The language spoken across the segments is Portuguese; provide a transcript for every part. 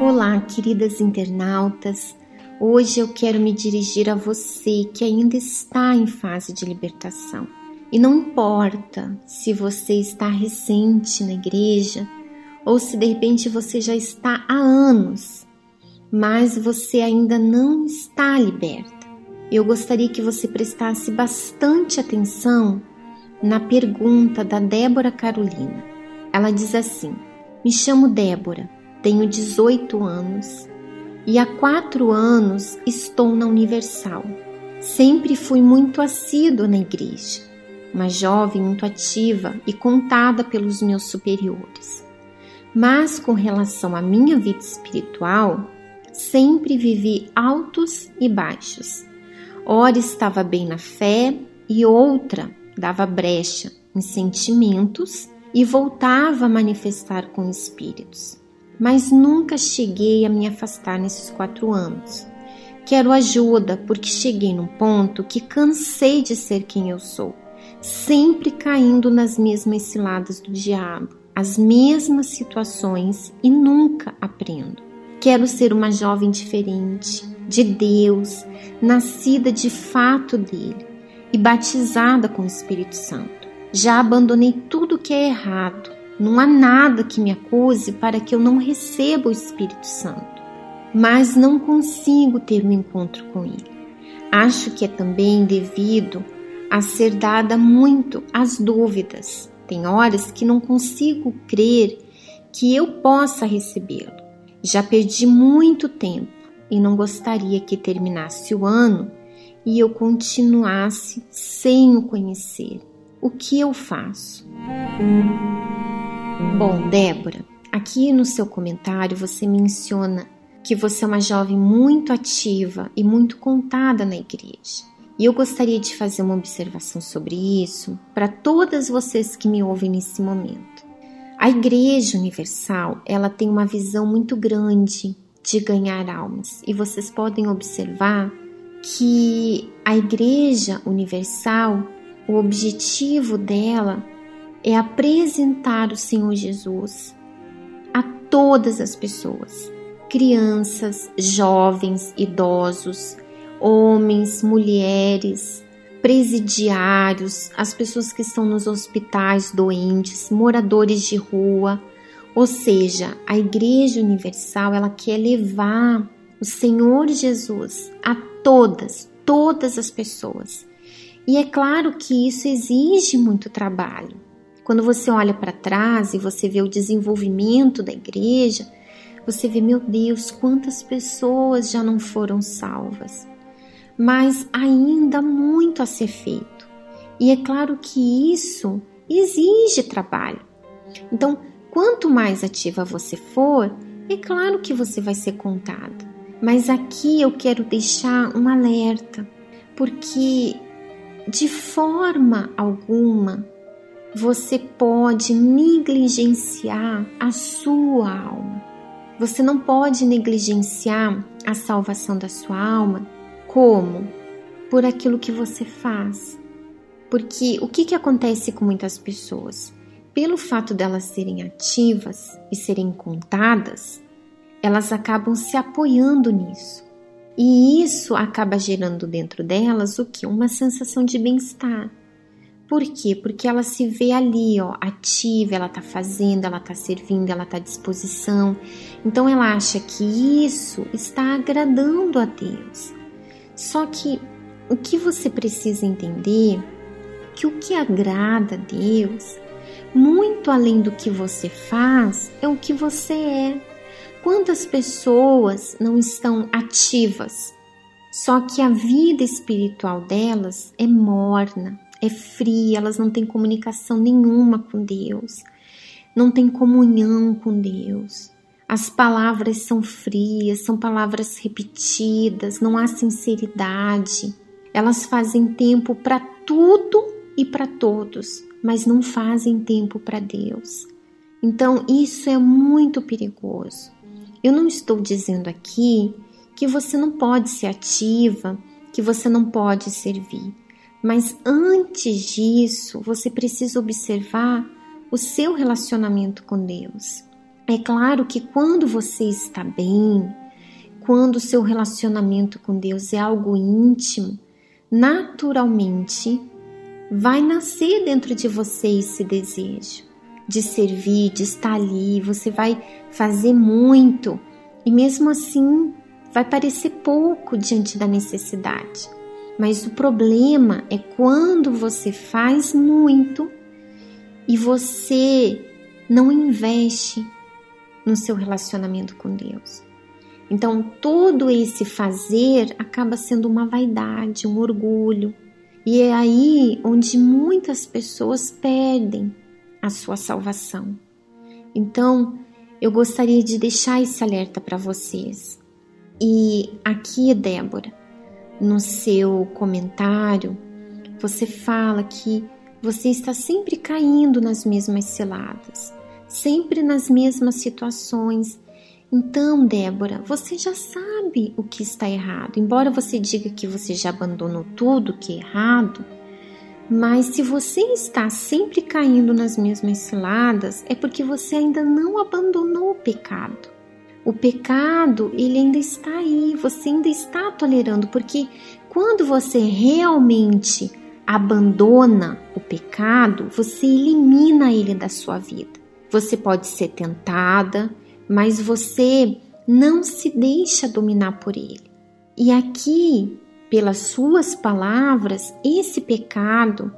Olá, queridas internautas. Hoje eu quero me dirigir a você que ainda está em fase de libertação. E não importa se você está recente na igreja ou se de repente você já está há anos, mas você ainda não está liberta. Eu gostaria que você prestasse bastante atenção na pergunta da Débora Carolina. Ela diz assim: Me chamo Débora, tenho 18 anos e há quatro anos estou na Universal. Sempre fui muito assídua na igreja, uma jovem muito ativa e contada pelos meus superiores. Mas com relação à minha vida espiritual, sempre vivi altos e baixos. Ora estava bem na fé e outra dava brecha em sentimentos e voltava a manifestar com espíritos. Mas nunca cheguei a me afastar nesses quatro anos. Quero ajuda porque cheguei num ponto que cansei de ser quem eu sou, sempre caindo nas mesmas ciladas do diabo, as mesmas situações e nunca aprendo. Quero ser uma jovem diferente, de Deus, nascida de fato dele e batizada com o Espírito Santo. Já abandonei tudo que é errado. Não há nada que me acuse para que eu não receba o Espírito Santo. Mas não consigo ter um encontro com ele. Acho que é também devido a ser dada muito às dúvidas. Tem horas que não consigo crer que eu possa recebê-lo. Já perdi muito tempo e não gostaria que terminasse o ano e eu continuasse sem o conhecer. O que eu faço? Bom, Débora, aqui no seu comentário você menciona que você é uma jovem muito ativa e muito contada na igreja. E eu gostaria de fazer uma observação sobre isso para todas vocês que me ouvem nesse momento. A Igreja Universal, ela tem uma visão muito grande de ganhar almas. E vocês podem observar que a Igreja Universal, o objetivo dela é apresentar o Senhor Jesus a todas as pessoas, crianças, jovens, idosos, homens, mulheres, presidiários, as pessoas que estão nos hospitais doentes, moradores de rua. Ou seja, a Igreja Universal, ela quer levar o Senhor Jesus a todas, todas as pessoas. E é claro que isso exige muito trabalho. Quando você olha para trás e você vê o desenvolvimento da igreja, você vê, meu Deus, quantas pessoas já não foram salvas. Mas ainda muito a ser feito. E é claro que isso exige trabalho. Então, quanto mais ativa você for, é claro que você vai ser contada. Mas aqui eu quero deixar um alerta, porque de forma alguma você pode negligenciar a sua alma. Você não pode negligenciar a salvação da sua alma como? Por aquilo que você faz. Porque o que, que acontece com muitas pessoas? Pelo fato delas serem ativas e serem contadas, elas acabam se apoiando nisso. E isso acaba gerando dentro delas o que? Uma sensação de bem-estar. Por quê? Porque ela se vê ali, ó, ativa, ela tá fazendo, ela tá servindo, ela tá à disposição. Então ela acha que isso está agradando a Deus. Só que o que você precisa entender que o que agrada a Deus, muito além do que você faz, é o que você é. Quantas pessoas não estão ativas? Só que a vida espiritual delas é morna, é fria, elas não têm comunicação nenhuma com Deus, não têm comunhão com Deus. As palavras são frias, são palavras repetidas, não há sinceridade. Elas fazem tempo para tudo e para todos, mas não fazem tempo para Deus. Então, isso é muito perigoso. Eu não estou dizendo aqui que você não pode ser ativa, que você não pode servir, mas antes disso, você precisa observar o seu relacionamento com Deus. É claro que quando você está bem, quando o seu relacionamento com Deus é algo íntimo, naturalmente vai nascer dentro de você esse desejo de servir, de estar ali, você vai fazer muito e mesmo assim vai parecer pouco diante da necessidade. Mas o problema é quando você faz muito e você não investe no seu relacionamento com Deus. Então, todo esse fazer acaba sendo uma vaidade, um orgulho. E é aí onde muitas pessoas perdem a sua salvação. Então, eu gostaria de deixar esse alerta para vocês. E aqui, Débora, no seu comentário, você fala que você está sempre caindo nas mesmas ciladas, sempre nas mesmas situações. Então, Débora, você já sabe o que está errado. Embora você diga que você já abandonou tudo que é errado, mas se você está sempre caindo nas mesmas ciladas, é porque você ainda não abandonou o pecado. O pecado, ele ainda está aí, você ainda está tolerando, porque quando você realmente abandona o pecado, você elimina ele da sua vida. Você pode ser tentada, mas você não se deixa dominar por ele. E aqui pelas suas palavras, esse pecado,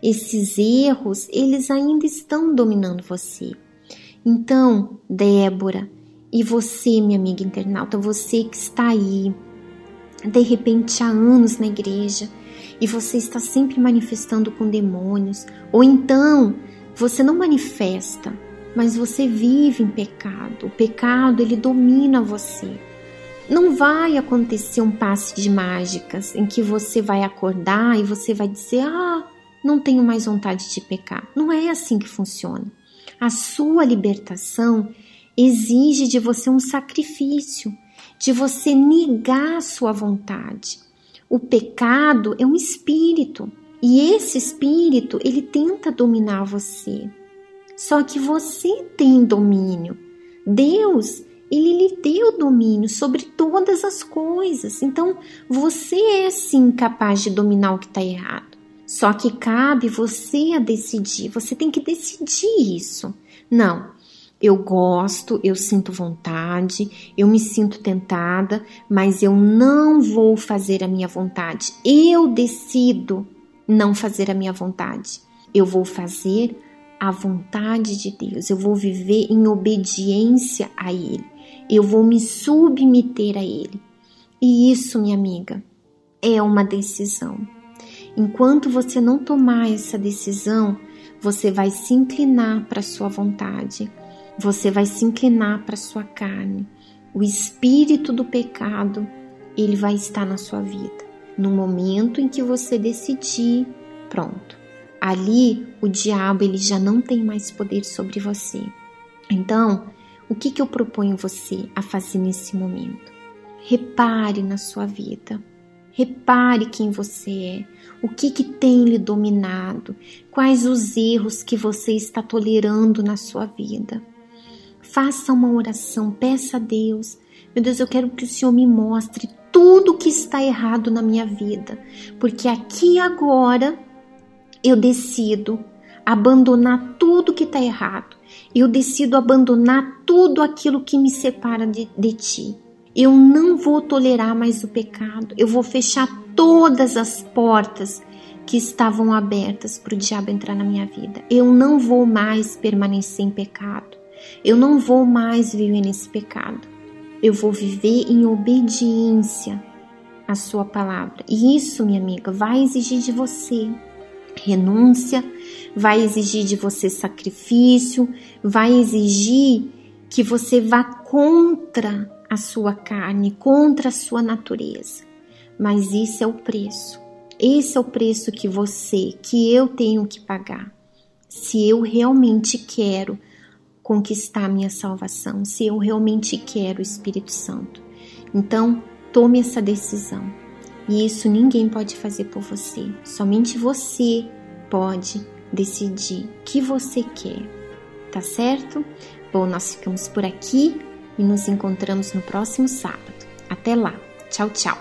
esses erros, eles ainda estão dominando você. Então, Débora, e você, minha amiga internauta, você que está aí, de repente há anos na igreja, e você está sempre manifestando com demônios, ou então você não manifesta, mas você vive em pecado. O pecado ele domina você. Não vai acontecer um passe de mágicas em que você vai acordar e você vai dizer: Ah, não tenho mais vontade de pecar. Não é assim que funciona. A sua libertação exige de você um sacrifício, de você negar a sua vontade. O pecado é um espírito e esse espírito ele tenta dominar você. Só que você tem domínio. Deus ele lhe deu domínio sobre todas as coisas. Então, você é sim capaz de dominar o que está errado. Só que cabe você a decidir. Você tem que decidir isso. Não, eu gosto, eu sinto vontade, eu me sinto tentada, mas eu não vou fazer a minha vontade. Eu decido não fazer a minha vontade. Eu vou fazer a vontade de Deus. Eu vou viver em obediência a Ele eu vou me submeter a Ele. E isso, minha amiga, é uma decisão. Enquanto você não tomar essa decisão, você vai se inclinar para a sua vontade, você vai se inclinar para a sua carne. O espírito do pecado, ele vai estar na sua vida. No momento em que você decidir, pronto. Ali o diabo ele já não tem mais poder sobre você. Então, o que, que eu proponho você a fazer nesse momento? Repare na sua vida. Repare quem você é, o que, que tem lhe dominado, quais os erros que você está tolerando na sua vida. Faça uma oração, peça a Deus. Meu Deus, eu quero que o Senhor me mostre tudo que está errado na minha vida, porque aqui agora eu decido abandonar tudo que está errado eu decido abandonar tudo aquilo que me separa de, de ti. Eu não vou tolerar mais o pecado. Eu vou fechar todas as portas que estavam abertas para o diabo entrar na minha vida. Eu não vou mais permanecer em pecado. Eu não vou mais viver nesse pecado. Eu vou viver em obediência à sua palavra. E isso, minha amiga, vai exigir de você renúncia, vai exigir de você sacrifício, vai exigir que você vá contra a sua carne, contra a sua natureza. Mas isso é o preço. Esse é o preço que você, que eu tenho que pagar. Se eu realmente quero conquistar minha salvação, se eu realmente quero o Espírito Santo. Então, tome essa decisão. E isso ninguém pode fazer por você. Somente você pode decidir o que você quer. tá certo? Bom, nós ficamos por aqui e nos encontramos no próximo sábado. Até lá. Tchau, tchau.